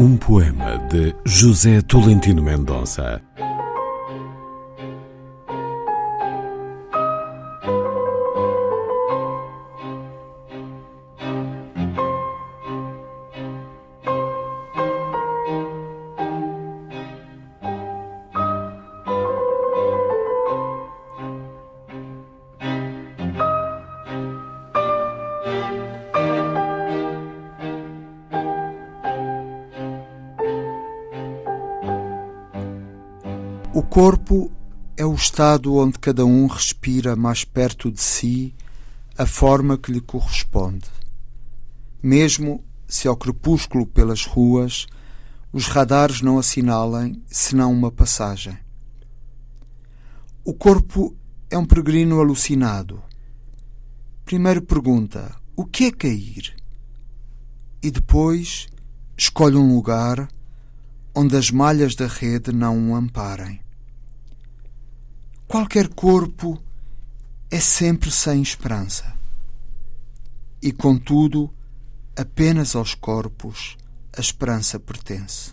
Um poema de José Tolentino Mendonça. O corpo é o estado onde cada um respira mais perto de si a forma que lhe corresponde. Mesmo se ao crepúsculo pelas ruas os radares não assinalem senão uma passagem. O corpo é um peregrino alucinado. Primeiro pergunta: o que é cair? E depois escolhe um lugar onde as malhas da rede não o amparem. Qualquer corpo é sempre sem esperança. E, contudo, apenas aos corpos a esperança pertence.